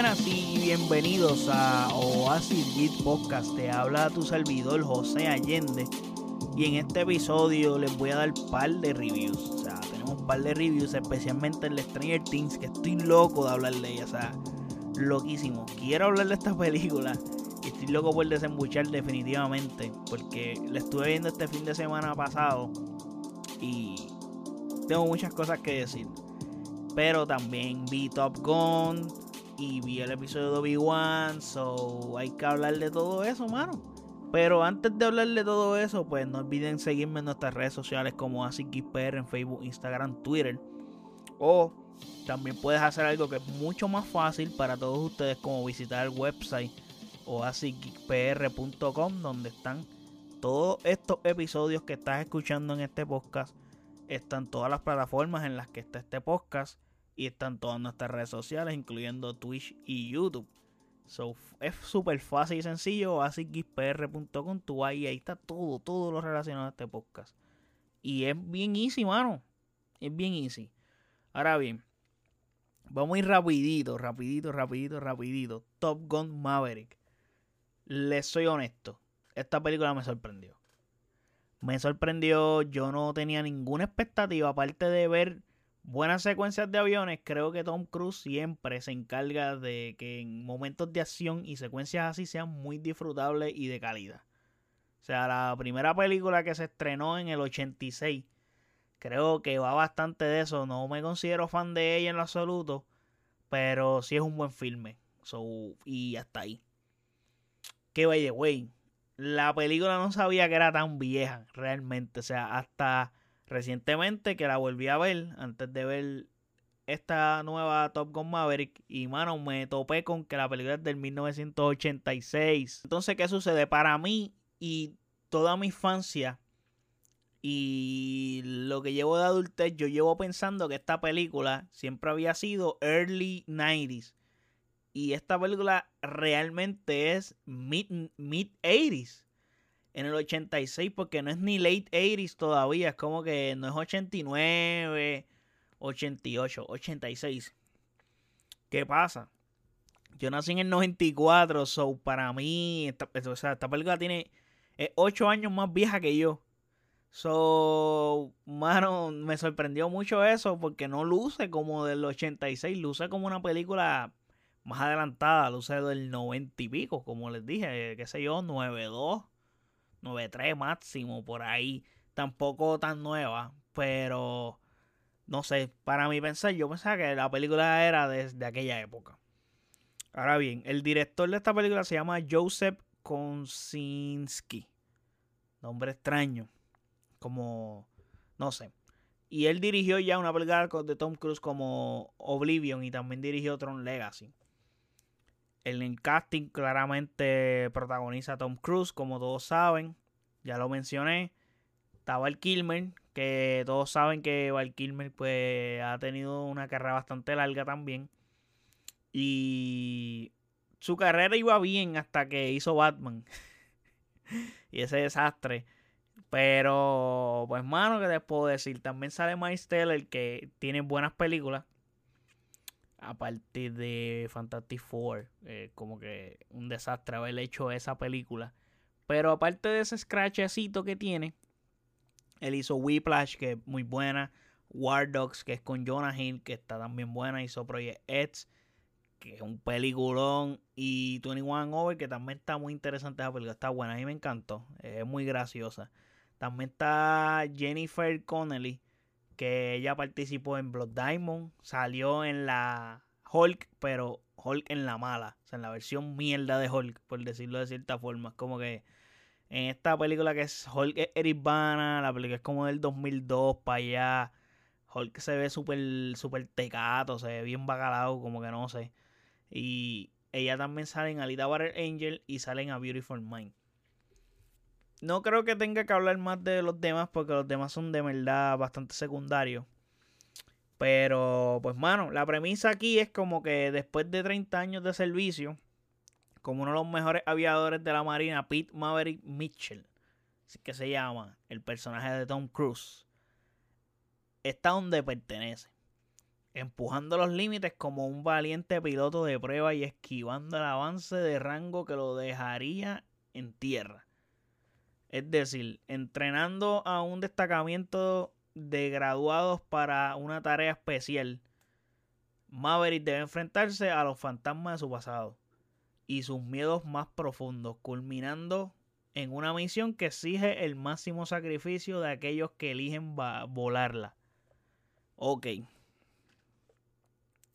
buenas y bienvenidos a Oasis Beat Podcast. Te habla tu servidor José Allende. Y en este episodio les voy a dar un par de reviews. O sea, tenemos un par de reviews, especialmente el Stranger Things, que estoy loco de hablar de ella. O sea, loquísimo. Quiero hablar de esta película. Y estoy loco por desembuchar definitivamente. Porque la estuve viendo este fin de semana pasado. Y tengo muchas cosas que decir. Pero también vi Top Gun y vi el episodio de Obi-Wan. So hay que hablar de todo eso, mano. Pero antes de hablar de todo eso, pues no olviden seguirme en nuestras redes sociales como AsicXPR en Facebook, Instagram, Twitter. O también puedes hacer algo que es mucho más fácil para todos ustedes como visitar el website o donde están todos estos episodios que estás escuchando en este podcast. Están todas las plataformas en las que está este podcast y están todas nuestras redes sociales, incluyendo Twitch y YouTube. So, es súper fácil y sencillo. Así gizpr.com, tú ahí, ahí está todo, todo lo relacionado a este podcast. Y es bien easy, mano. Es bien easy. Ahora bien, vamos a ir rapidito, rapidito, rapidito, rapidito. Top Gun Maverick. Les soy honesto. Esta película me sorprendió. Me sorprendió. Yo no tenía ninguna expectativa aparte de ver buenas secuencias de aviones, creo que Tom Cruise siempre se encarga de que en momentos de acción y secuencias así sean muy disfrutables y de calidad. O sea, la primera película que se estrenó en el 86, creo que va bastante de eso. No me considero fan de ella en lo absoluto, pero sí es un buen filme. y hasta ahí. Que vaya, güey. La película no sabía que era tan vieja, realmente. O sea, hasta recientemente que la volví a ver antes de ver esta nueva Top Gun Maverick y mano me topé con que la película es del 1986. Entonces, ¿qué sucede? Para mí y toda mi infancia y lo que llevo de adultez, yo llevo pensando que esta película siempre había sido early 90s. Y esta película realmente es mid, mid 80s en el 86 porque no es ni late 80s todavía, es como que no es 89, 88, 86. ¿Qué pasa? Yo nací en el 94, so para mí, esta, o sea, esta película tiene 8 años más vieja que yo. So, mano, me sorprendió mucho eso porque no luce como del 86, luce como una película más adelantada, luce del 90 y pico, como les dije, qué sé yo, 92. 9.3 máximo por ahí. Tampoco tan nueva, pero no sé, para mí pensar, yo pensaba que la película era desde aquella época. Ahora bien, el director de esta película se llama Joseph Konsinski. Nombre extraño. Como, no sé. Y él dirigió ya una película de Tom Cruise como Oblivion y también dirigió Tron Legacy. En el casting claramente protagoniza Tom Cruise, como todos saben. Ya lo mencioné. Está Val Kilmer, que todos saben que Val Kilmer pues, ha tenido una carrera bastante larga también. Y su carrera iba bien hasta que hizo Batman. y ese desastre. Pero, pues, mano, que les puedo decir? También sale Miles Teller, que tiene buenas películas a partir de Fantastic Four. Eh, como que un desastre haber hecho esa película. Pero aparte de ese scratchecito que tiene, él hizo Whiplash, que es muy buena. War Dogs, que es con Jonah Hill, que está también buena. Hizo Project X, que es un peliculón. Y 21 Over, que también está muy interesante esa película. Está buena, a mí me encantó. Es muy graciosa. También está Jennifer Connelly, que ella participó en Blood Diamond, salió en la Hulk, pero Hulk en la mala, o sea, en la versión mierda de Hulk, por decirlo de cierta forma. Es como que en esta película que es Hulk es Eric la película es como del 2002 para allá. Hulk se ve súper super tecato, se ve bien bacalao, como que no sé. Y ella también sale en Alita Battle Angel y sale en A Beautiful Mind no creo que tenga que hablar más de los demás porque los demás son de verdad bastante secundarios. Pero, pues, mano, la premisa aquí es como que después de 30 años de servicio, como uno de los mejores aviadores de la Marina, Pete Maverick Mitchell, así que se llama el personaje de Tom Cruise, está donde pertenece. empujando los límites como un valiente piloto de prueba y esquivando el avance de rango que lo dejaría en tierra. Es decir, entrenando a un destacamiento de graduados para una tarea especial, Maverick debe enfrentarse a los fantasmas de su pasado y sus miedos más profundos, culminando en una misión que exige el máximo sacrificio de aquellos que eligen volarla. Ok.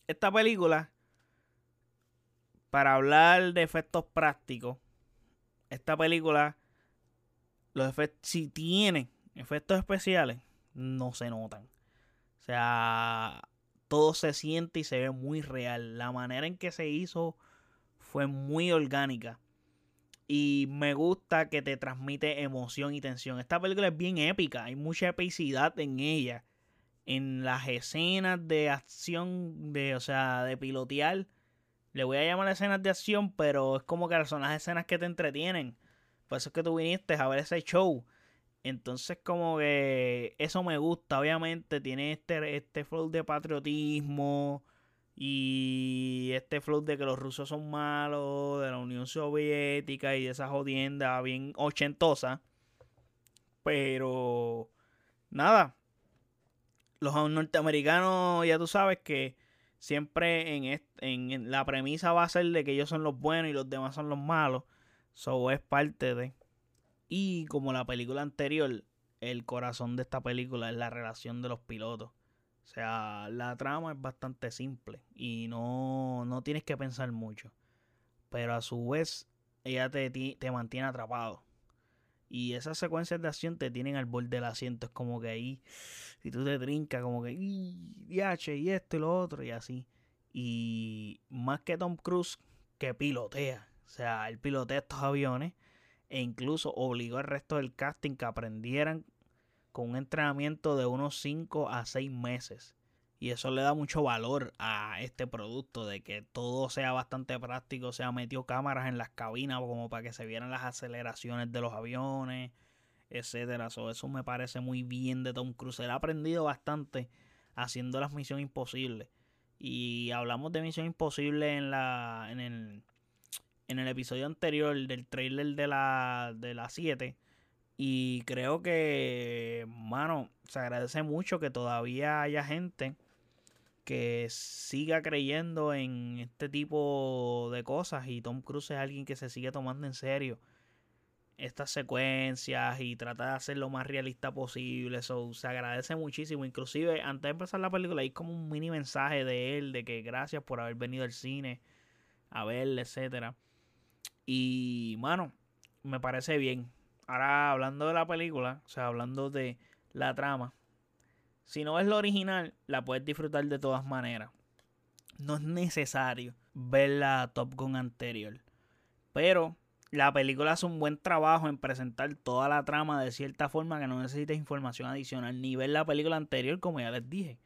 Esta película, para hablar de efectos prácticos, esta película, los efectos, si tiene efectos especiales, no se notan. O sea, todo se siente y se ve muy real. La manera en que se hizo fue muy orgánica. Y me gusta que te transmite emoción y tensión. Esta película es bien épica. Hay mucha epicidad en ella. En las escenas de acción, de, o sea, de pilotear. Le voy a llamar escenas de acción, pero es como que son las escenas que te entretienen. Por eso es que tú viniste a ver ese show. Entonces, como que eso me gusta. Obviamente, tiene este, este flow de patriotismo y este flow de que los rusos son malos, de la Unión Soviética y de esa jodienda bien ochentosa. Pero, nada. Los norteamericanos, ya tú sabes que siempre en, en la premisa va a ser de que ellos son los buenos y los demás son los malos. So es parte de. Y como la película anterior, el corazón de esta película es la relación de los pilotos. O sea, la trama es bastante simple y no, no tienes que pensar mucho. Pero a su vez, ella te, te mantiene atrapado. Y esas secuencias de acción te tienen al borde del asiento. Es como que ahí, si tú te trincas, como que, y esto y lo otro, y así. Y más que Tom Cruise, que pilotea. O sea, él pilotea estos aviones e incluso obligó al resto del casting que aprendieran con un entrenamiento de unos 5 a 6 meses. Y eso le da mucho valor a este producto, de que todo sea bastante práctico. Se ha metido cámaras en las cabinas como para que se vieran las aceleraciones de los aviones, etcétera. eso me parece muy bien de Tom Cruise. Él ha aprendido bastante haciendo las misiones imposibles. Y hablamos de Misión Imposible en la. en el en el episodio anterior del trailer de la, de la 7. Y creo que, mano, se agradece mucho que todavía haya gente que siga creyendo en este tipo de cosas. Y Tom Cruise es alguien que se sigue tomando en serio estas secuencias y trata de hacer lo más realista posible. Eso se agradece muchísimo. Inclusive, antes de empezar la película, hay como un mini mensaje de él de que gracias por haber venido al cine a verle, etcétera. Y, mano, me parece bien. Ahora, hablando de la película, o sea, hablando de la trama, si no ves lo original, la puedes disfrutar de todas maneras. No es necesario ver la Top Gun anterior. Pero la película hace un buen trabajo en presentar toda la trama de cierta forma que no necesites información adicional ni ver la película anterior, como ya les dije.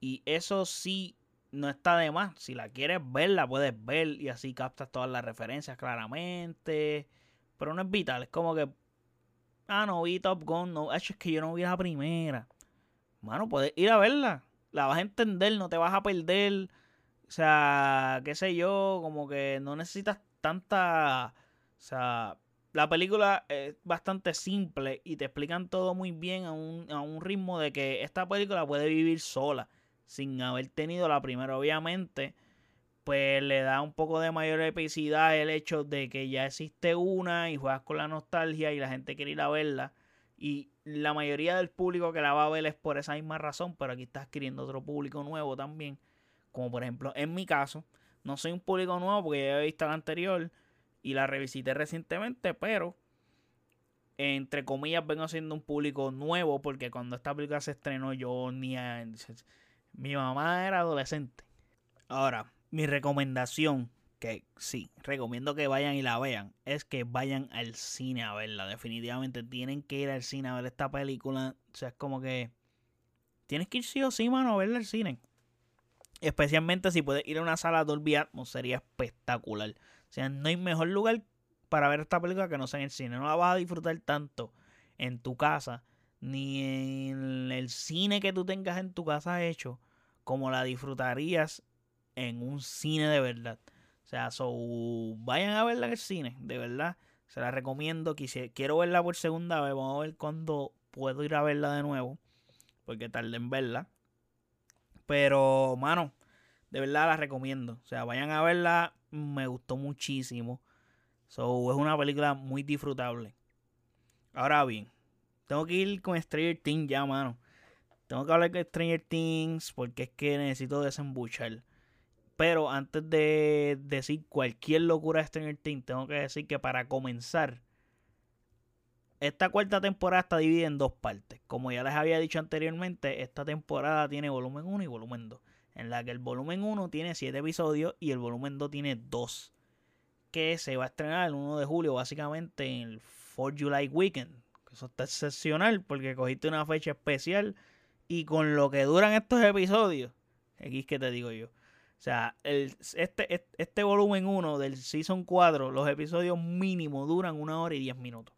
Y eso sí no está de más. Si la quieres ver, la puedes ver y así captas todas las referencias claramente. Pero no es vital, es como que. Ah, no vi Top Gun, no, es que yo no vi la primera. Mano, puedes ir a verla. La vas a entender, no te vas a perder. O sea, qué sé yo, como que no necesitas tanta. O sea, la película es bastante simple y te explican todo muy bien a un, a un ritmo de que esta película puede vivir sola sin haber tenido la primera, obviamente, pues le da un poco de mayor epicidad el hecho de que ya existe una y juegas con la nostalgia y la gente quiere ir a verla. Y la mayoría del público que la va a ver es por esa misma razón, pero aquí está adquiriendo otro público nuevo también. Como por ejemplo, en mi caso, no soy un público nuevo porque ya he visto la anterior y la revisité recientemente, pero entre comillas vengo siendo un público nuevo porque cuando esta película se estrenó yo ni a, mi mamá era adolescente. Ahora, mi recomendación, que sí, recomiendo que vayan y la vean, es que vayan al cine a verla. Definitivamente tienen que ir al cine a ver esta película. O sea, es como que tienes que ir sí o sí, mano, a verla al cine. Especialmente si puedes ir a una sala Dolby Atmos, sería espectacular. O sea, no hay mejor lugar para ver esta película que no sea en el cine. No la vas a disfrutar tanto en tu casa, ni en el cine que tú tengas en tu casa hecho como la disfrutarías en un cine de verdad. O sea, so, vayan a verla en el cine, de verdad. Se la recomiendo. quiero verla por segunda vez. Vamos a ver cuándo puedo ir a verla de nuevo. Porque tardé en verla. Pero, mano, de verdad la recomiendo. O sea, vayan a verla. Me gustó muchísimo. So, es una película muy disfrutable. Ahora bien, tengo que ir con Stranger Things ya, mano. Tengo que hablar con Stranger Things porque es que necesito desembuchar. Pero antes de decir cualquier locura de Stranger Things, tengo que decir que para comenzar, esta cuarta temporada está dividida en dos partes. Como ya les había dicho anteriormente, esta temporada tiene volumen 1 y volumen 2. En la que el volumen 1 tiene 7 episodios y el volumen 2 tiene 2. Que se va a estrenar el 1 de julio, básicamente en el 4 July Weekend. Eso está excepcional porque cogiste una fecha especial y con lo que duran estos episodios, aquí es que te digo yo. O sea, el, este, este volumen 1 del Season 4, los episodios mínimos duran una hora y 10 minutos.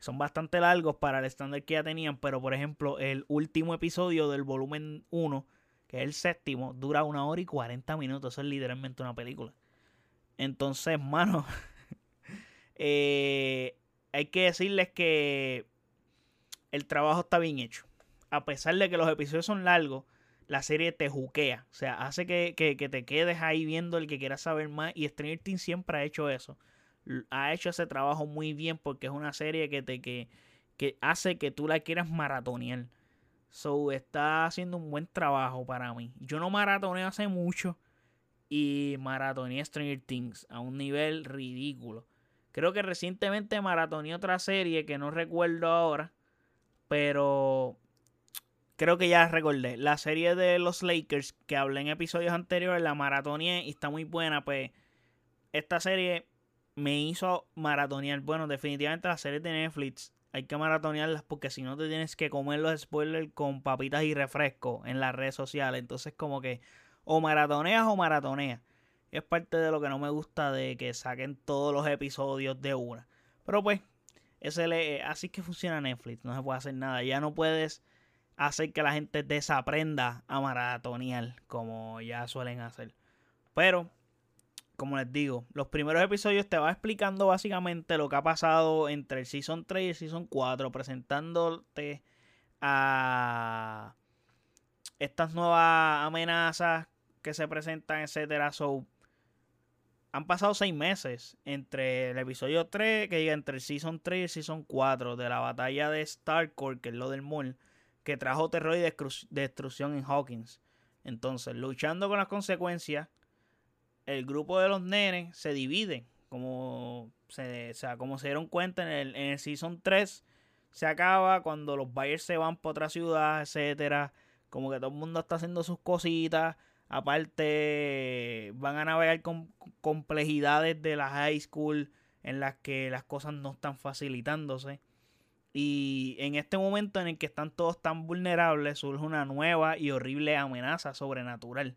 Son bastante largos para el estándar que ya tenían, pero por ejemplo, el último episodio del volumen 1, que es el séptimo, dura una hora y 40 minutos. Eso es literalmente una película. Entonces, mano, eh, hay que decirles que el trabajo está bien hecho. A pesar de que los episodios son largos, la serie te juquea. O sea, hace que, te quedes ahí viendo el que quieras saber más. Y Stranger Things siempre ha hecho eso. Ha hecho ese trabajo muy bien porque es una serie que te que, que hace que tú la quieras maratonear. So, está haciendo un buen trabajo para mí. Yo no maratoneo hace mucho. Y maratoneé Stranger Things a un nivel ridículo. Creo que recientemente maratoneé otra serie que no recuerdo ahora. Pero creo que ya recordé. La serie de los Lakers que hablé en episodios anteriores, la maratoneé y está muy buena. Pues esta serie me hizo maratonear. Bueno, definitivamente las series de Netflix hay que maratonearlas porque si no te tienes que comer los spoilers con papitas y refresco en las redes sociales. Entonces como que o maratoneas o maratoneas. Es parte de lo que no me gusta de que saquen todos los episodios de una. Pero pues, ese le, así que funciona Netflix. No se puede hacer nada. Ya no puedes hacer que la gente desaprenda a maratonear como ya suelen hacer. Pero, como les digo, los primeros episodios te va explicando básicamente lo que ha pasado entre el Season 3 y el Season 4, presentándote a estas nuevas amenazas que se presentan, etcétera. So, han pasado seis meses entre el episodio 3, que diga entre el Season 3 y el Season 4 de la batalla de Starcore, que es lo del mall que trajo terror y destrucción en Hawkins. Entonces, luchando con las consecuencias, el grupo de los nenes se divide. Como se, sea, como se dieron cuenta en el, Season 3, se acaba cuando los Bayers se van para otra ciudad, etcétera. Como que todo el mundo está haciendo sus cositas. Aparte, van a navegar con complejidades de la high school en las que las cosas no están facilitándose. Y en este momento en el que están todos tan vulnerables, surge una nueva y horrible amenaza sobrenatural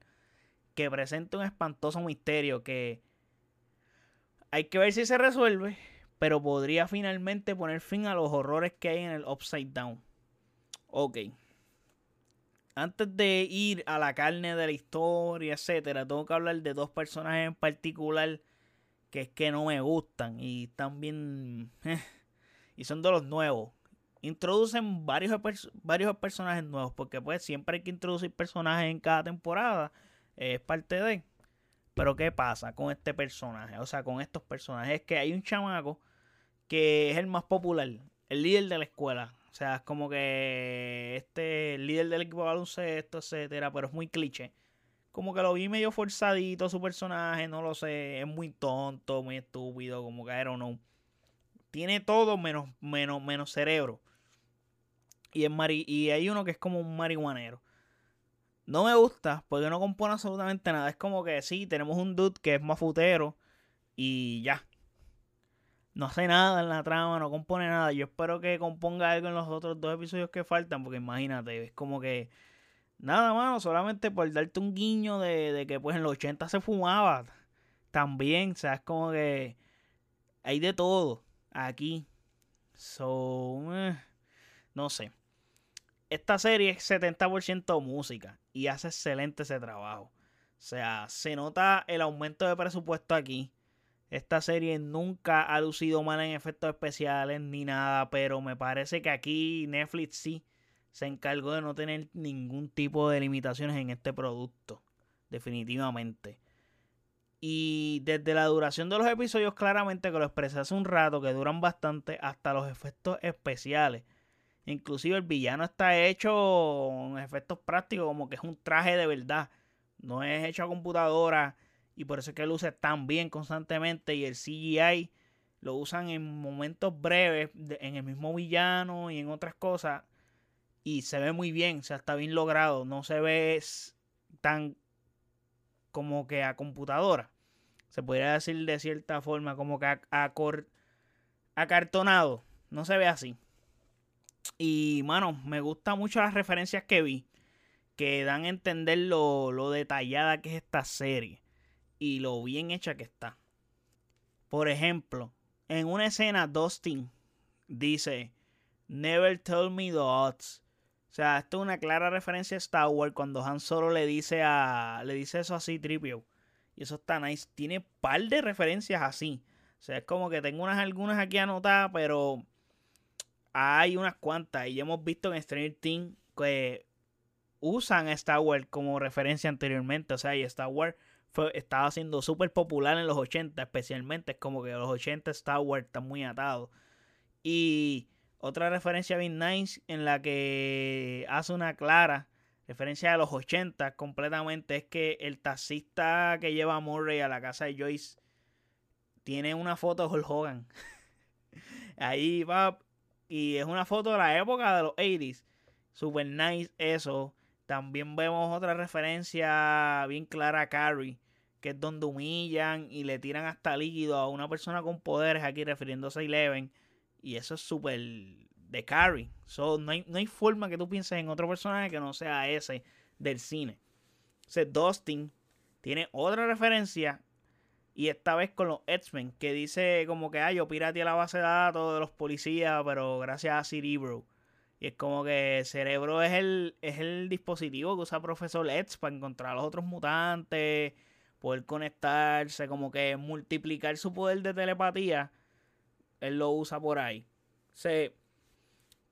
que presenta un espantoso misterio que hay que ver si se resuelve, pero podría finalmente poner fin a los horrores que hay en el Upside Down. Ok. Antes de ir a la carne de la historia, etcétera, tengo que hablar de dos personajes en particular que es que no me gustan y también y son de los nuevos. Introducen varios, varios personajes nuevos, porque pues siempre hay que introducir personajes en cada temporada. es parte de. Pero ¿qué pasa con este personaje? O sea, con estos personajes. Es que hay un chamaco que es el más popular, el líder de la escuela. O sea, es como que este líder del equipo de baloncesto, etcétera, pero es muy cliché. Como que lo vi medio forzadito su personaje, no lo sé, es muy tonto, muy estúpido, como que I don't know tiene todo menos, menos, menos cerebro. Y, y hay uno que es como un marihuanero. No me gusta porque no compone absolutamente nada. Es como que sí, tenemos un dude que es mafutero y ya. No hace nada en la trama, no compone nada. Yo espero que componga algo en los otros dos episodios que faltan porque imagínate, es como que... Nada, mano, solamente por darte un guiño de, de que pues en los 80 se fumaba también. O sea, es como que hay de todo aquí. So, eh, no sé. esta serie es 70% música y hace excelente ese trabajo. O sea, se nota el aumento de presupuesto aquí. Esta serie nunca ha lucido mal en efectos especiales ni nada, pero me parece que aquí Netflix sí se encargó de no tener ningún tipo de limitaciones en este producto, definitivamente. Y desde la duración de los episodios, claramente que lo expresé hace un rato, que duran bastante, hasta los efectos especiales. Inclusive el villano está hecho con efectos prácticos, como que es un traje de verdad. No es hecho a computadora y por eso es que luce tan bien constantemente. Y el CGI lo usan en momentos breves, en el mismo villano y en otras cosas. Y se ve muy bien, o sea, está bien logrado. No se ve tan como que a computadora. Se podría decir de cierta forma como que acartonado. No se ve así. Y, mano, me gustan mucho las referencias que vi. Que dan a entender lo, lo detallada que es esta serie. Y lo bien hecha que está. Por ejemplo, en una escena, Dustin dice: Never tell me the odds. O sea, esto es una clara referencia a Star Wars cuando Han Solo le dice a. le dice eso así, Tripio. Y eso está nice. Tiene par de referencias así. O sea, es como que tengo unas algunas aquí anotadas, pero hay unas cuantas. Y ya hemos visto en Stranger Things que usan Star Wars como referencia anteriormente. O sea, y Star Wars estaba siendo súper popular en los 80, especialmente. Es como que los 80 Star Wars están muy atados. Y otra referencia bien nice en la que hace una clara referencia a los 80 completamente es que el taxista que lleva a Murray a la casa de Joyce tiene una foto de Hulk Hogan. Ahí va y es una foto de la época de los 80s. Super nice eso. También vemos otra referencia bien clara a Carrie, que es donde humillan y le tiran hasta líquido a una persona con poderes, aquí refiriéndose a Eleven. Y eso es súper de Carrie. So, no, hay, no hay forma que tú pienses en otro personaje que no sea ese del cine. O Dustin tiene otra referencia y esta vez con los X-Men, que dice como que, ah, yo pirateé la base de datos de los policías, pero gracias a Cerebro. Y es como que Cerebro es el, es el dispositivo que usa Profesor X para encontrar a los otros mutantes, poder conectarse, como que multiplicar su poder de telepatía. Él lo usa por ahí.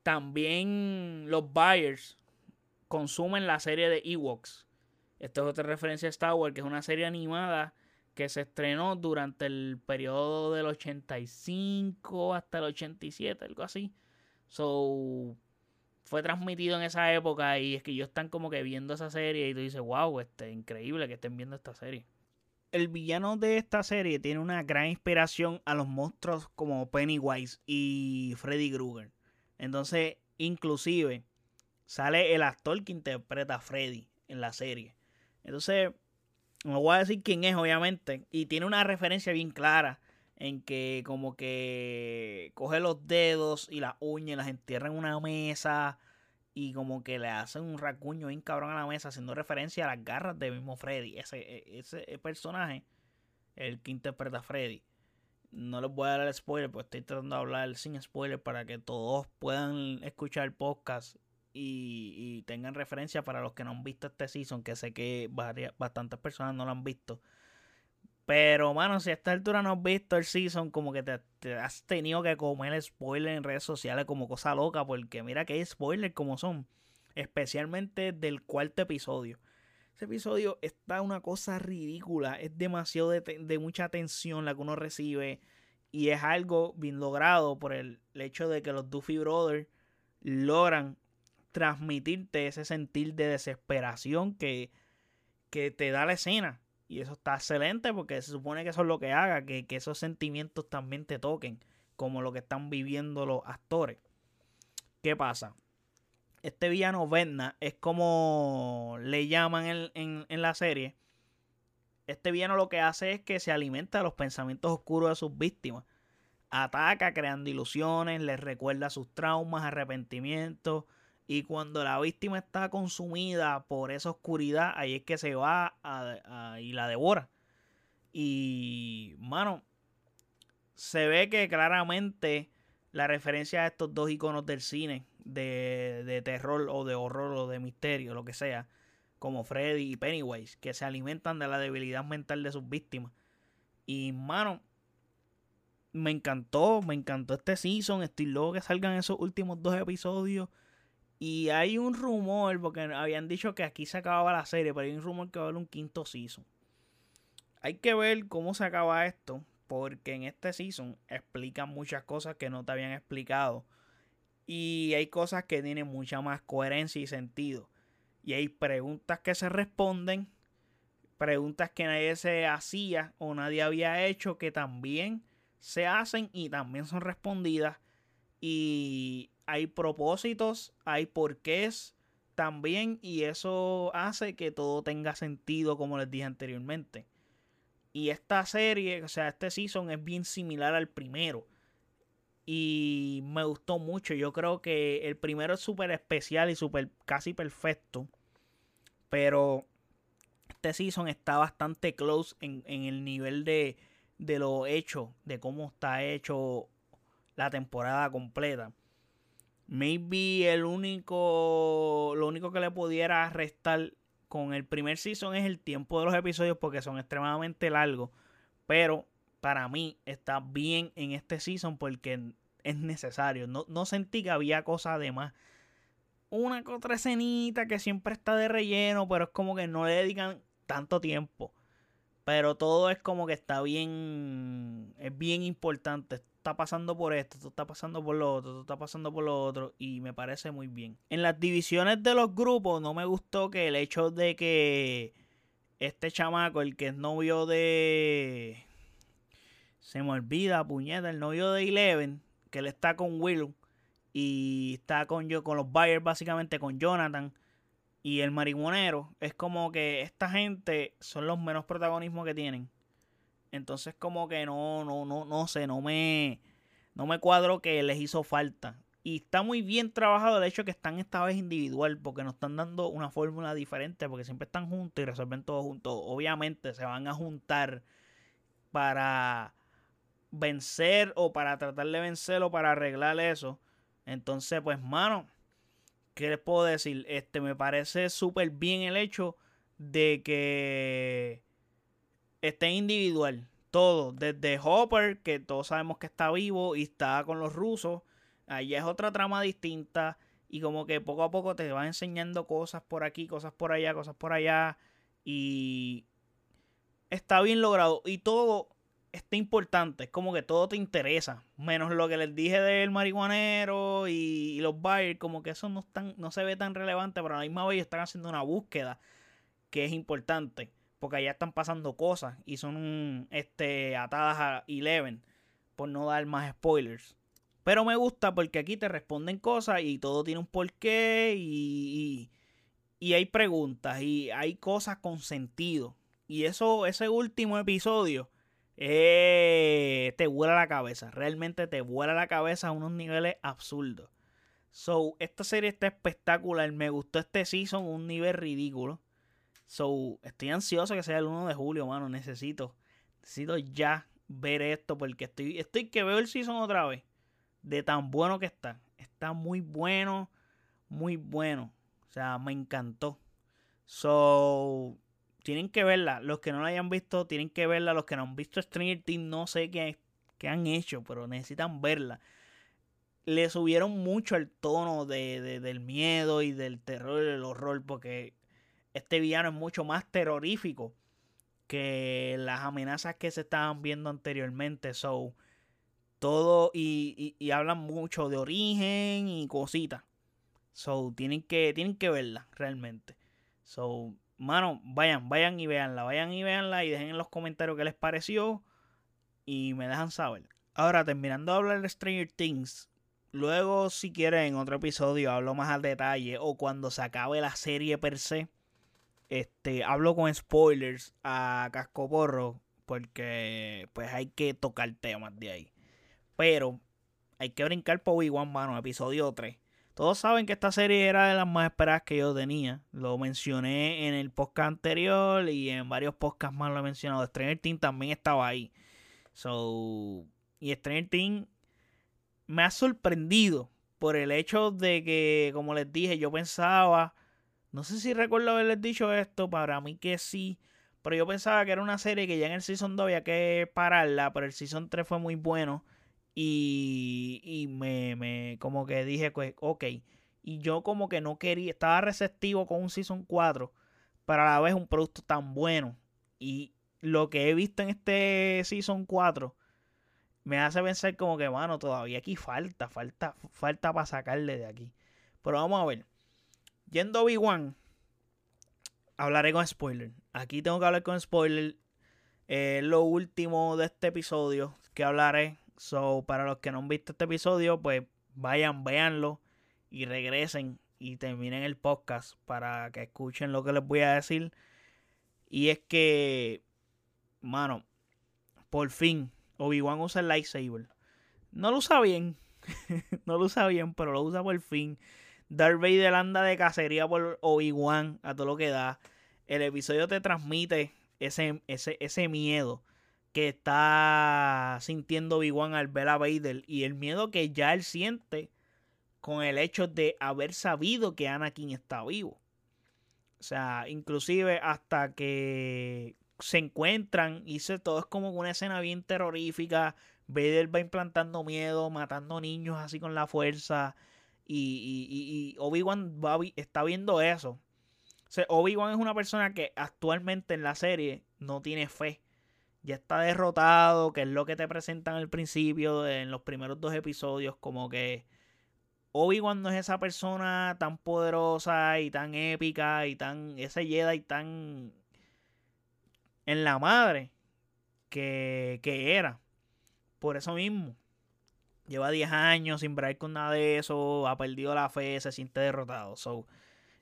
También los buyers consumen la serie de Ewoks. Esto es otra referencia a Star Wars, que es una serie animada que se estrenó durante el periodo del 85 hasta el 87, algo así. So, fue transmitido en esa época y es que ellos están como que viendo esa serie y tú dices, wow, este, increíble que estén viendo esta serie. El villano de esta serie tiene una gran inspiración a los monstruos como Pennywise y Freddy Krueger. Entonces, inclusive, sale el actor que interpreta a Freddy en la serie. Entonces, no voy a decir quién es, obviamente. Y tiene una referencia bien clara en que como que coge los dedos y las uñas las entierra en una mesa y como que le hacen un racuño bien cabrón a la mesa haciendo referencia a las garras de mismo Freddy. Ese, e, ese personaje, el que interpreta a Freddy. No les voy a dar el spoiler, porque estoy tratando de hablar sin spoiler para que todos puedan escuchar el podcast y, tengan referencia para los que no han visto este season, que sé que bastantes personas no lo han visto. Pero, mano, si a esta altura no has visto el season, como que te, has tenido que comer spoiler en redes sociales como cosa loca, porque mira que hay spoilers como son, especialmente del cuarto episodio. Ese episodio está una cosa ridícula, es demasiado de, de mucha tensión la que uno recibe y es algo bien logrado por el, hecho de que los Duffy Brothers logran transmitirte ese sentir de desesperación que, que te da la escena. Y eso está excelente porque se supone que eso es lo que haga, que, esos sentimientos también te toquen, como lo que están viviendo los actores. ¿Qué pasa? Este villano Vedna es como le llaman en, en, la serie. Este villano lo que hace es que se alimenta de los pensamientos oscuros de sus víctimas. Ataca creando ilusiones, les recuerda sus traumas, arrepentimientos, y cuando la víctima está consumida por esa oscuridad, ahí es que se va y la devora. Y, mano, se ve que claramente la referencia a estos dos iconos del cine, de, de terror o de horror o de misterio, lo que sea, como Freddy y Pennywise, que se alimentan de la debilidad mental de sus víctimas. Y, mano, me encantó, me encantó este season. Estoy loco que salgan esos últimos dos episodios. Y hay un rumor, porque habían dicho que aquí se acababa la serie, pero hay un rumor que va a haber un quinto season. Hay que ver cómo se acaba esto, porque en este season explican muchas cosas que no te habían explicado. Y hay cosas que tienen mucha más coherencia y sentido. Y hay preguntas que se responden, preguntas que nadie se hacía o nadie había hecho que también se hacen y también son respondidas. Y hay propósitos, hay porqués también y eso hace que todo tenga sentido como les dije anteriormente. Y esta serie, o sea, este season es bien similar al primero. Y me gustó mucho. Yo creo que el primero es súper especial y súper casi perfecto. Pero este season está bastante close en, en el nivel de, de lo hecho, de cómo está hecho la temporada completa. Maybe el único, lo único que le pudiera restar con el primer season es el tiempo de los episodios porque son extremadamente largos. Pero para mí está bien en este season porque es necesario. No, no sentí que había cosas de más. Una otra escenita que siempre está de relleno, pero es como que no le dedican tanto tiempo. Pero todo es como que está bien. Es bien importante. Está pasando por esto, esto está pasando por lo otro, esto está pasando por lo otro. Y me parece muy bien. En las divisiones de los grupos, no me gustó que el hecho de que este chamaco, el que es novio de. Se me olvida, puñeta, el novio de Eleven, que él está con Will y está con yo, con los Byers, básicamente con Jonathan y el marihuanero, es como que esta gente son los menos protagonismos que tienen. Entonces como que no, no, no, no sé, no me, no me cuadro que les hizo falta. Y está muy bien trabajado el hecho que están esta vez individual, porque nos están dando una fórmula diferente, porque siempre están juntos y resuelven todo juntos. Obviamente se van a juntar para vencer o para tratar de vencer o para arreglar eso. Entonces, pues, mano, ¿qué les puedo decir? Este, me parece súper bien el hecho de que esté individual. Todo, desde Hopper, que todos sabemos que está vivo y está con los rusos. Allá es otra trama distinta. Y como que poco a poco te va enseñando cosas por aquí, cosas por allá, cosas por allá. Y está bien logrado. Y todo está importante. Es como que todo te interesa. Menos lo que les dije del marihuanero y, los buyers. Como que eso no, están, no se ve tan relevante. Pero a la misma vez están haciendo una búsqueda que es importante. Porque allá están pasando cosas. Y son este, atadas a Eleven. Por no dar más spoilers. Pero me gusta porque aquí te responden cosas y todo tiene un porqué. Y, y, hay preguntas. Y hay cosas con sentido. Y eso, ese último episodio eh, te vuela la cabeza. Realmente te vuela la cabeza a unos niveles absurdos. So, esta serie está espectacular. Me gustó este season un nivel ridículo. So, estoy ansioso que sea el 1 de julio, mano. Necesito, necesito ya ver esto porque estoy, estoy que veo el season otra vez. De tan bueno que está. Está muy bueno, muy bueno. O sea, me encantó. So, tienen que verla. Los que no la hayan visto, tienen que verla. Los que no han visto Stranger Things, no sé qué, qué han hecho, pero necesitan verla. Le subieron mucho el tono de, del miedo y del terror y del horror, porque este villano es mucho más terrorífico que las amenazas que se estaban viendo anteriormente. So, todo y, y, hablan mucho de origen y cositas. So, tienen que, tienen que verla realmente. So, mano, vayan, vayan y véanla, vayan y véanla y dejen en los comentarios qué les pareció y me dejan saber. Ahora, terminando de hablar de Stranger Things, luego si quieren en otro episodio hablo más al detalle o cuando se acabe la serie per se, este, hablo con spoilers a cascoporro porque pues hay que tocar temas de ahí. Pero hay que brincar por One, mano, episodio 3. Todos saben que esta serie era de las más esperadas que yo tenía. Lo mencioné en el podcast anterior y en varios podcasts más lo he mencionado. Stranger Things también estaba ahí. So, y Stranger Things me ha sorprendido por el hecho de que, como les dije, yo pensaba, no sé si recuerdo haberles dicho esto, para mí que sí, pero yo pensaba que era una serie que ya en el Season 2 había que pararla, pero el Season 3 fue muy bueno y, y me, me, como que dije, pues, ok, y yo como que no quería, estaba receptivo con un Season 4, pero a la vez un producto tan bueno y lo que he visto en este Season 4 me hace pensar como que, mano, todavía aquí falta, falta, falta para sacarle de aquí. Pero vamos a ver. Yendo a Obi-Wan, hablaré con spoiler. Aquí tengo que hablar con spoiler. Es lo último de este episodio que hablaré. So, para los que no han visto este episodio, pues vayan, véanlo y regresen y terminen el podcast para que escuchen lo que les voy a decir. Y es que, mano, por fin Obi-Wan usa el lightsaber. No lo usa bien. no lo usa bien, pero lo usa por fin. Darth Vader anda de cacería por Obi-Wan a todo lo que da. El episodio te transmite ese, ese, ese miedo que está sintiendo Obi-Wan al ver a Vader y el miedo que ya él siente con el hecho de haber sabido que Anakin está vivo. O sea, inclusive hasta que se encuentran y se, todo es como una escena bien terrorífica. Vader va implantando miedo, matando niños así con la fuerza. Y, y, y Obi-Wan está viendo eso. O Obi-Wan es una persona que actualmente en la serie no tiene fe. Ya está derrotado, que es lo que te presentan al principio, en los primeros dos episodios, como que Obi-Wan no es esa persona tan poderosa y tan épica y tan. ese Jedi tan en la madre que, que era. Por eso mismo. Lleva 10 años sin bregar con nada de eso. Ha perdido la fe. Se siente derrotado. So,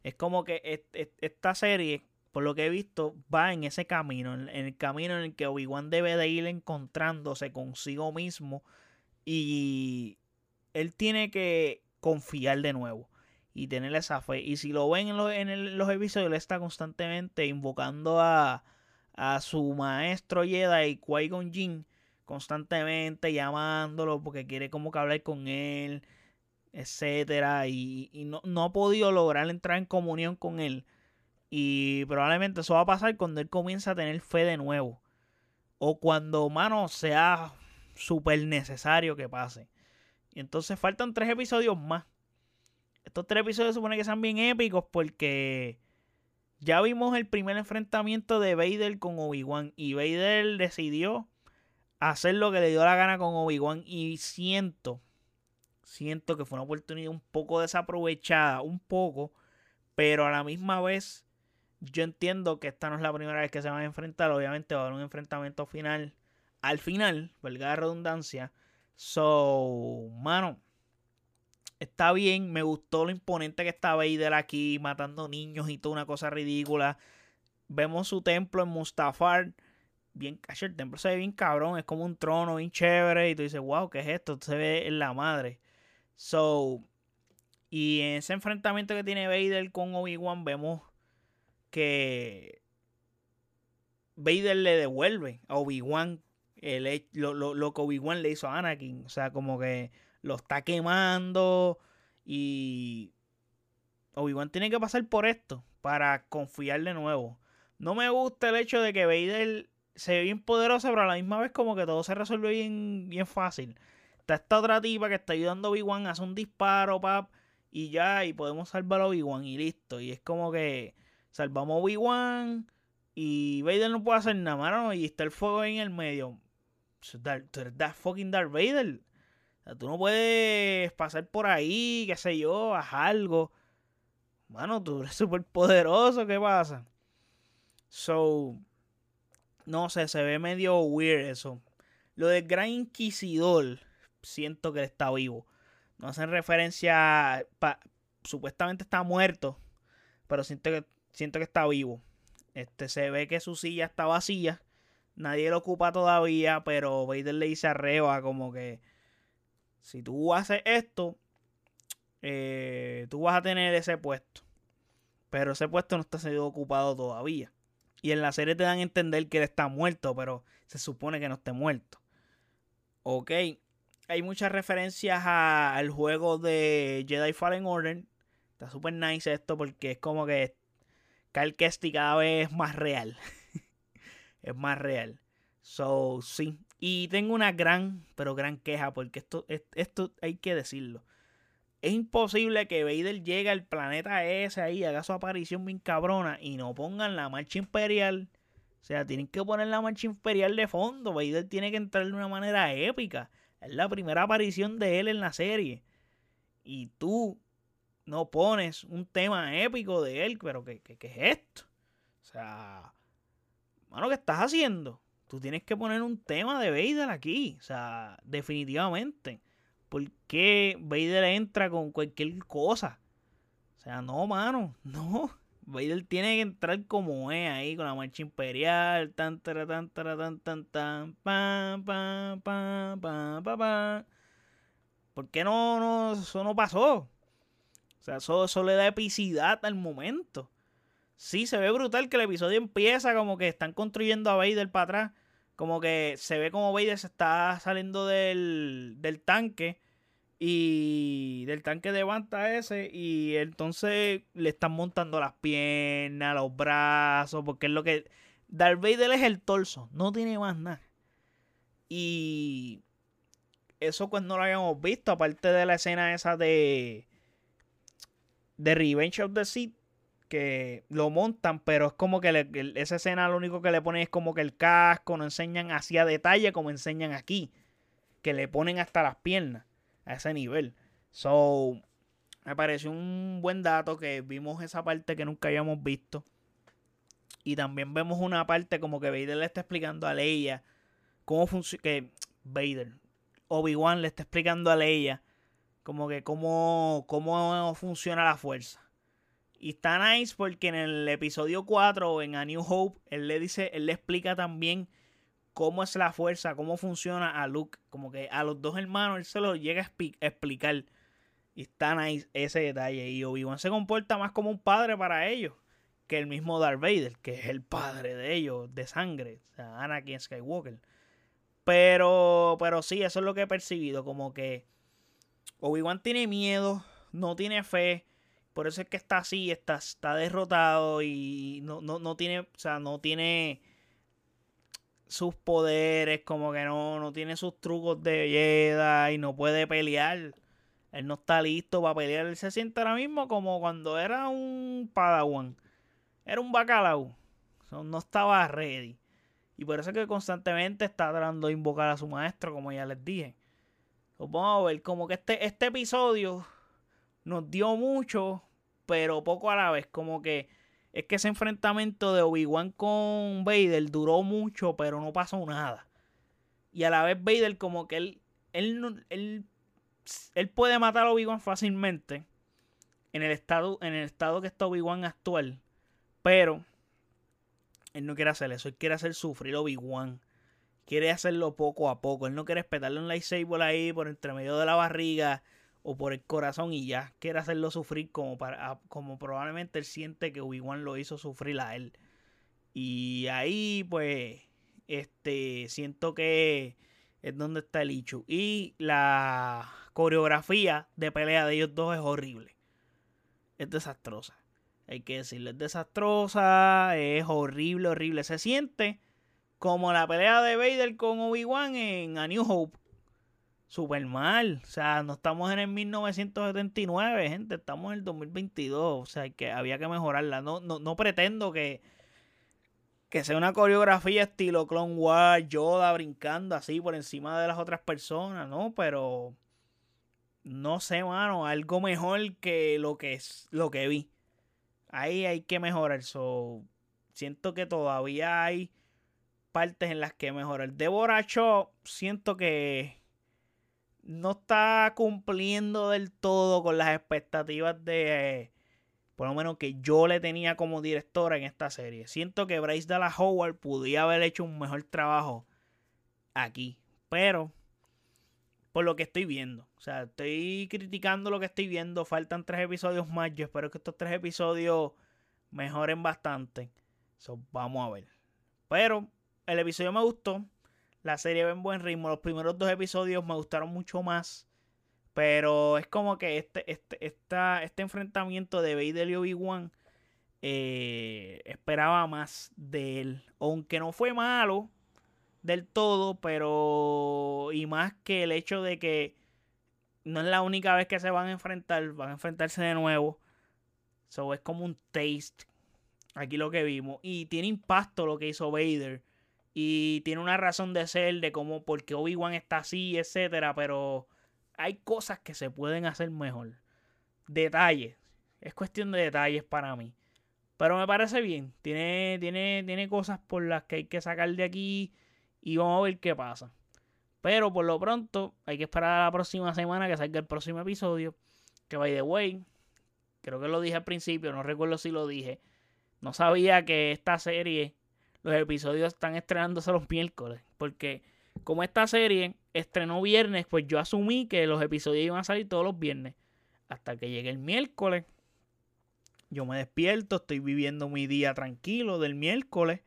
es como que esta serie, por lo que he visto, va en ese camino. En, el camino en el que Obi-Wan debe de ir encontrándose consigo mismo. Y él tiene que confiar de nuevo. Y tener esa fe. Y si lo ven en, los episodios, él está constantemente invocando a a su maestro Jedi, Qui-Gon Jinn, constantemente llamándolo porque quiere como que hablar con él, etcétera, y, no, no, ha podido lograr entrar en comunión con él. Y probablemente eso va a pasar cuando él comienza a tener fe de nuevo. O cuando, mano, sea súper necesario que pase. Y entonces faltan tres episodios más. Estos tres episodios supone que sean bien épicos porque ya vimos el primer enfrentamiento de Vader con Obi-Wan y Vader decidió hacer lo que le dio la gana con Obi-Wan y siento, siento que fue una oportunidad un poco desaprovechada, un poco, pero a la misma vez yo entiendo que esta no es la primera vez que se van a enfrentar, obviamente va a haber un enfrentamiento final, al final, valga la redundancia, so, mano, está bien, me gustó lo imponente que está Vader aquí, matando niños y toda una cosa ridícula. Vemos su templo en Mustafar. Bien, el templo se ve bien cabrón, es como un trono bien chévere. Y tú dices, wow, ¿qué es esto? Se ve en la madre. So, y en ese enfrentamiento que tiene Vader con Obi-Wan, vemos que Vader le devuelve a Obi-Wan lo, lo, lo que Obi-Wan le hizo a Anakin. O sea, como que lo está quemando y Obi-Wan tiene que pasar por esto para confiar de nuevo. No me gusta el hecho de que Vader se ve bien poderoso, pero a la misma vez como que todo se resuelve bien, bien fácil. Está esta otra tipa que está ayudando a Obi-Wan, hace un disparo, pap, y ya, y podemos salvar a Obi-Wan y listo. Y es como que salvamos a Obi-Wan y Vader no puede hacer nada, mano, y está el fuego en el medio. Tú eres that fucking Darth Vader tú no puedes pasar por ahí, qué sé yo, haz algo. Mano, tú eres súper poderoso, ¿qué pasa? So, no sé, se ve medio weird eso. Lo del Gran Inquisidor, siento que está vivo. No hacen referencia, supuestamente está muerto, pero siento que, siento que está vivo. Este, se ve que su silla está vacía. Nadie lo ocupa todavía, pero Vader le dice a Reba como que si tú haces esto, eh, tú vas a tener ese puesto. Pero ese puesto no está siendo ocupado todavía. Y en la serie te dan a entender que él está muerto, pero se supone que no esté muerto. Ok. hay muchas referencias al juego de Jedi Fallen Order. Está súper nice esto porque es como que Cal Kestis cada vez es más real. es más real. So, sí. Y tengo una gran, pero gran queja porque esto, esto hay que decirlo. Es imposible que Vader llegue al planeta ese ahí, haga su aparición bien cabrona y no pongan la marcha imperial. O sea, tienen que poner la marcha imperial de fondo. Vader tiene que entrar de una manera épica. Es la primera aparición de él en la serie. Y tú no pones un tema épico de él, pero ¿qué, qué, es esto? O sea, mano, ¿qué estás haciendo? Tú tienes que poner un tema de Vader aquí. O sea, definitivamente. ¿Por qué Vader entra con cualquier cosa? O sea, no, mano, no. Vader tiene que entrar como es ahí, con la marcha imperial, tan, tan, tan, tan, tan, tan, pam, pam, pam, pam, pam, pam. ¿Por qué no, no, eso no pasó? O sea, eso, eso le da epicidad al momento. Sí, se ve brutal que el episodio empieza como que están construyendo a Vader para atrás como que se ve como Vader se está saliendo del, del tanque y del tanque de Banta ese y entonces le están montando las piernas, los brazos, porque es lo que Darth Vader es el torso, no tiene más nada. Y eso pues no lo habíamos visto, aparte de la escena esa de de Revenge of the Sith que lo montan, pero es como que esa escena lo único que le ponen es como que el casco, no enseñan así a detalle como enseñan aquí, que le ponen hasta las piernas a ese nivel. So, me pareció un buen dato que vimos esa parte que nunca habíamos visto. Y también vemos una parte como que Vader le está explicando a Leia cómo funciona. Que Vader, Obi-Wan le está explicando a Leia como que cómo, cómo funciona la fuerza. Y está nice porque en el episodio 4, en A New Hope, él le dice, él le explica también cómo es la fuerza, cómo funciona a Luke. Como que a los dos hermanos él se lo llega a explicar. Y está nice ese detalle. Y Obi-Wan se comporta más como un padre para ellos que el mismo Darth Vader, que es el padre de ellos, de sangre. O sea, Anakin Skywalker. Pero, pero sí, eso es lo que he percibido. Como que Obi-Wan tiene miedo, no tiene fe por eso es que está así, está, está derrotado y no, no, tiene, o sea, no tiene sus poderes, como que no, no tiene sus trucos de belleza y no puede pelear. Él no está listo para pelear. Él se siente ahora mismo como cuando era un Padawan. Era un bacalao. no estaba ready. Y por eso es que constantemente está tratando de invocar a su maestro, como ya les dije. Pues vamos a ver, como que este, este episodio nos dio mucho, pero poco a la vez. Como que es que ese enfrentamiento de Obi-Wan con Vader duró mucho, pero no pasó nada. Y a la vez Vader como que él, él, él, él puede matar a Obi-Wan fácilmente en el estado, en el estado que está Obi-Wan actual. Pero él no quiere hacer eso. Él quiere hacer sufrir a Obi-Wan. Quiere hacerlo poco a poco. Él no quiere espetarle un lightsaber ahí por entre medio de la barriga o por el corazón y ya quiere hacerlo sufrir como, para, como probablemente él siente que Obi-Wan lo hizo sufrir a él. Y ahí pues este siento que es donde está el Ichu. Y la coreografía de pelea de ellos dos es horrible. Es desastrosa. Hay que decirlo, es desastrosa, es horrible, horrible. Se siente como la pelea de Vader con Obi-Wan en A New Hope súper mal. O sea, no estamos en el 1979, gente. Estamos en el 2022. O sea, que había que mejorarla. No, no, no pretendo que, que sea una coreografía estilo Clone Wars, Yoda brincando así por encima de las otras personas, ¿no? Pero no sé, mano, algo mejor que lo que es lo que vi. Ahí hay que mejorar. So, siento que todavía hay partes en las que mejorar. De Boracho, siento que no está cumpliendo del todo con las expectativas de, por lo menos que yo le tenía como directora en esta serie. Siento que Bryce Dallas Howard podía haber hecho un mejor trabajo aquí, pero por lo que estoy viendo, o sea, estoy criticando lo que estoy viendo, faltan tres episodios más, yo espero que estos tres episodios mejoren bastante. So, vamos a ver. Pero el episodio me gustó. La serie va en buen ritmo. Los primeros dos episodios me gustaron mucho más. Pero es como que este, este, este enfrentamiento de Vader y Obi-Wan eh, esperaba más de él. Aunque no fue malo del todo, pero. Y más que el hecho de que no es la única vez que se van a enfrentar, van a enfrentarse de nuevo. So es como un taste. Aquí lo que vimos. Y tiene impacto lo que hizo Vader. Y tiene una razón de ser de cómo, porque Obi-Wan está así, etcétera. Pero hay cosas que se pueden hacer mejor. Detalles. Es cuestión de detalles para mí. Pero me parece bien. Tiene, tiene, tiene cosas por las que hay que sacar de aquí. Y vamos a ver qué pasa. Pero por lo pronto, hay que esperar a la próxima semana que salga el próximo episodio. Que by the way, creo que lo dije al principio, no recuerdo si lo dije. No sabía que esta serie, los episodios están estrenándose los miércoles. Porque como esta serie estrenó viernes, pues yo asumí que los episodios iban a salir todos los viernes. Hasta que llegue el miércoles. Yo me despierto, estoy viviendo mi día tranquilo del miércoles.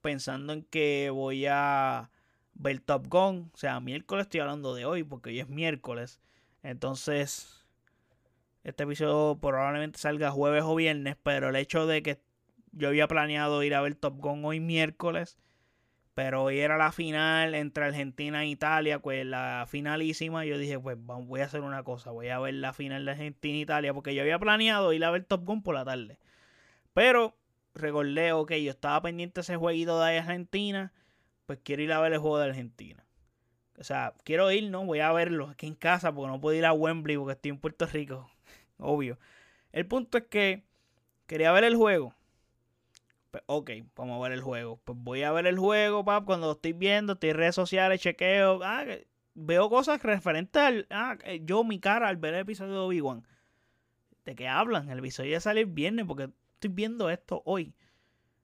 Pensando en que voy a ver Top Gun. O sea, miércoles estoy hablando de hoy porque hoy es miércoles. Entonces, este episodio probablemente salga jueves o viernes. Pero el hecho de que yo había planeado ir a ver Top Gun hoy miércoles. Pero hoy era la final entre Argentina e Italia, pues la finalísima. Yo dije, pues voy a hacer una cosa, voy a ver la final de Argentina e Italia, porque yo había planeado ir a ver Top Gun por la tarde. Pero recordé, ok, yo estaba pendiente de ese jueguito de Argentina pues quiero ir a ver el juego de Argentina. O sea, quiero ir, ¿no? Voy a verlo aquí en casa porque no puedo ir a Wembley porque estoy en Puerto Rico. Obvio. El punto es que quería ver el juego. Pues, ok, vamos a ver el juego. Pues voy a ver el juego, pap. Cuando lo estoy viendo, estoy en redes sociales, chequeo. Ah, veo cosas referentes al. Ah, yo, mi cara, al ver el episodio de Obi-Wan. ¿De qué hablan? El episodio ya sale el viernes porque estoy viendo esto hoy.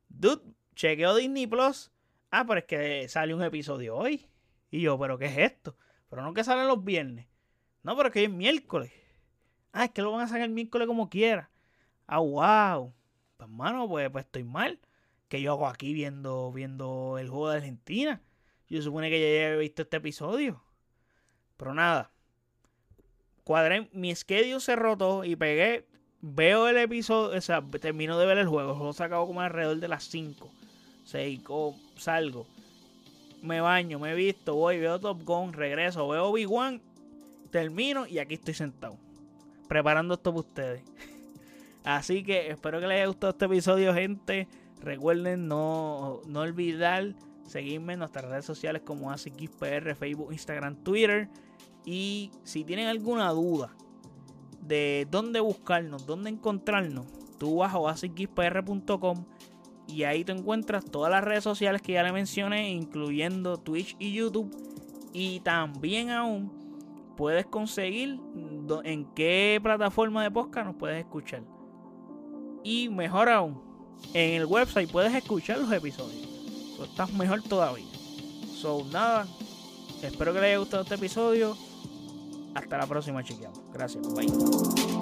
Dude, chequeo Disney Plus Ah, pero es que sale un episodio hoy. Y yo, ¿pero qué es esto? Pero no que salen los viernes. No, pero es que hoy es miércoles. Ah, es que lo van a sacar el miércoles como quiera. Ah, wow. Pues, mano, pues, pues estoy mal. Que yo hago aquí viendo, viendo el juego de Argentina? Yo supone que ya he visto este episodio. Pero nada. Cuadré, mi schedule se rotó y pegué. Veo el episodio, o sea, termino de ver el juego. El juego como alrededor de las 5 salgo, me baño, me visto, voy, veo Top Gun, regreso, veo Obi-Wan, termino y aquí estoy sentado, preparando esto para ustedes. Así que espero que les haya gustado este episodio, gente. Recuerden no, no olvidar seguirme en nuestras redes sociales como ACXPR, Facebook, Instagram, Twitter. Y si tienen alguna duda de dónde buscarnos, dónde encontrarnos, tú vas a asicxpr.com y ahí te encuentras todas las redes sociales que ya le mencioné, incluyendo Twitch y YouTube. Y también aún puedes conseguir en qué plataforma de podcast nos puedes escuchar. Y mejor aún, en el website puedes escuchar los episodios. So, estás mejor todavía. So, nada. Espero que les haya gustado este episodio. Hasta la próxima, chiquiamos. Gracias. Bye.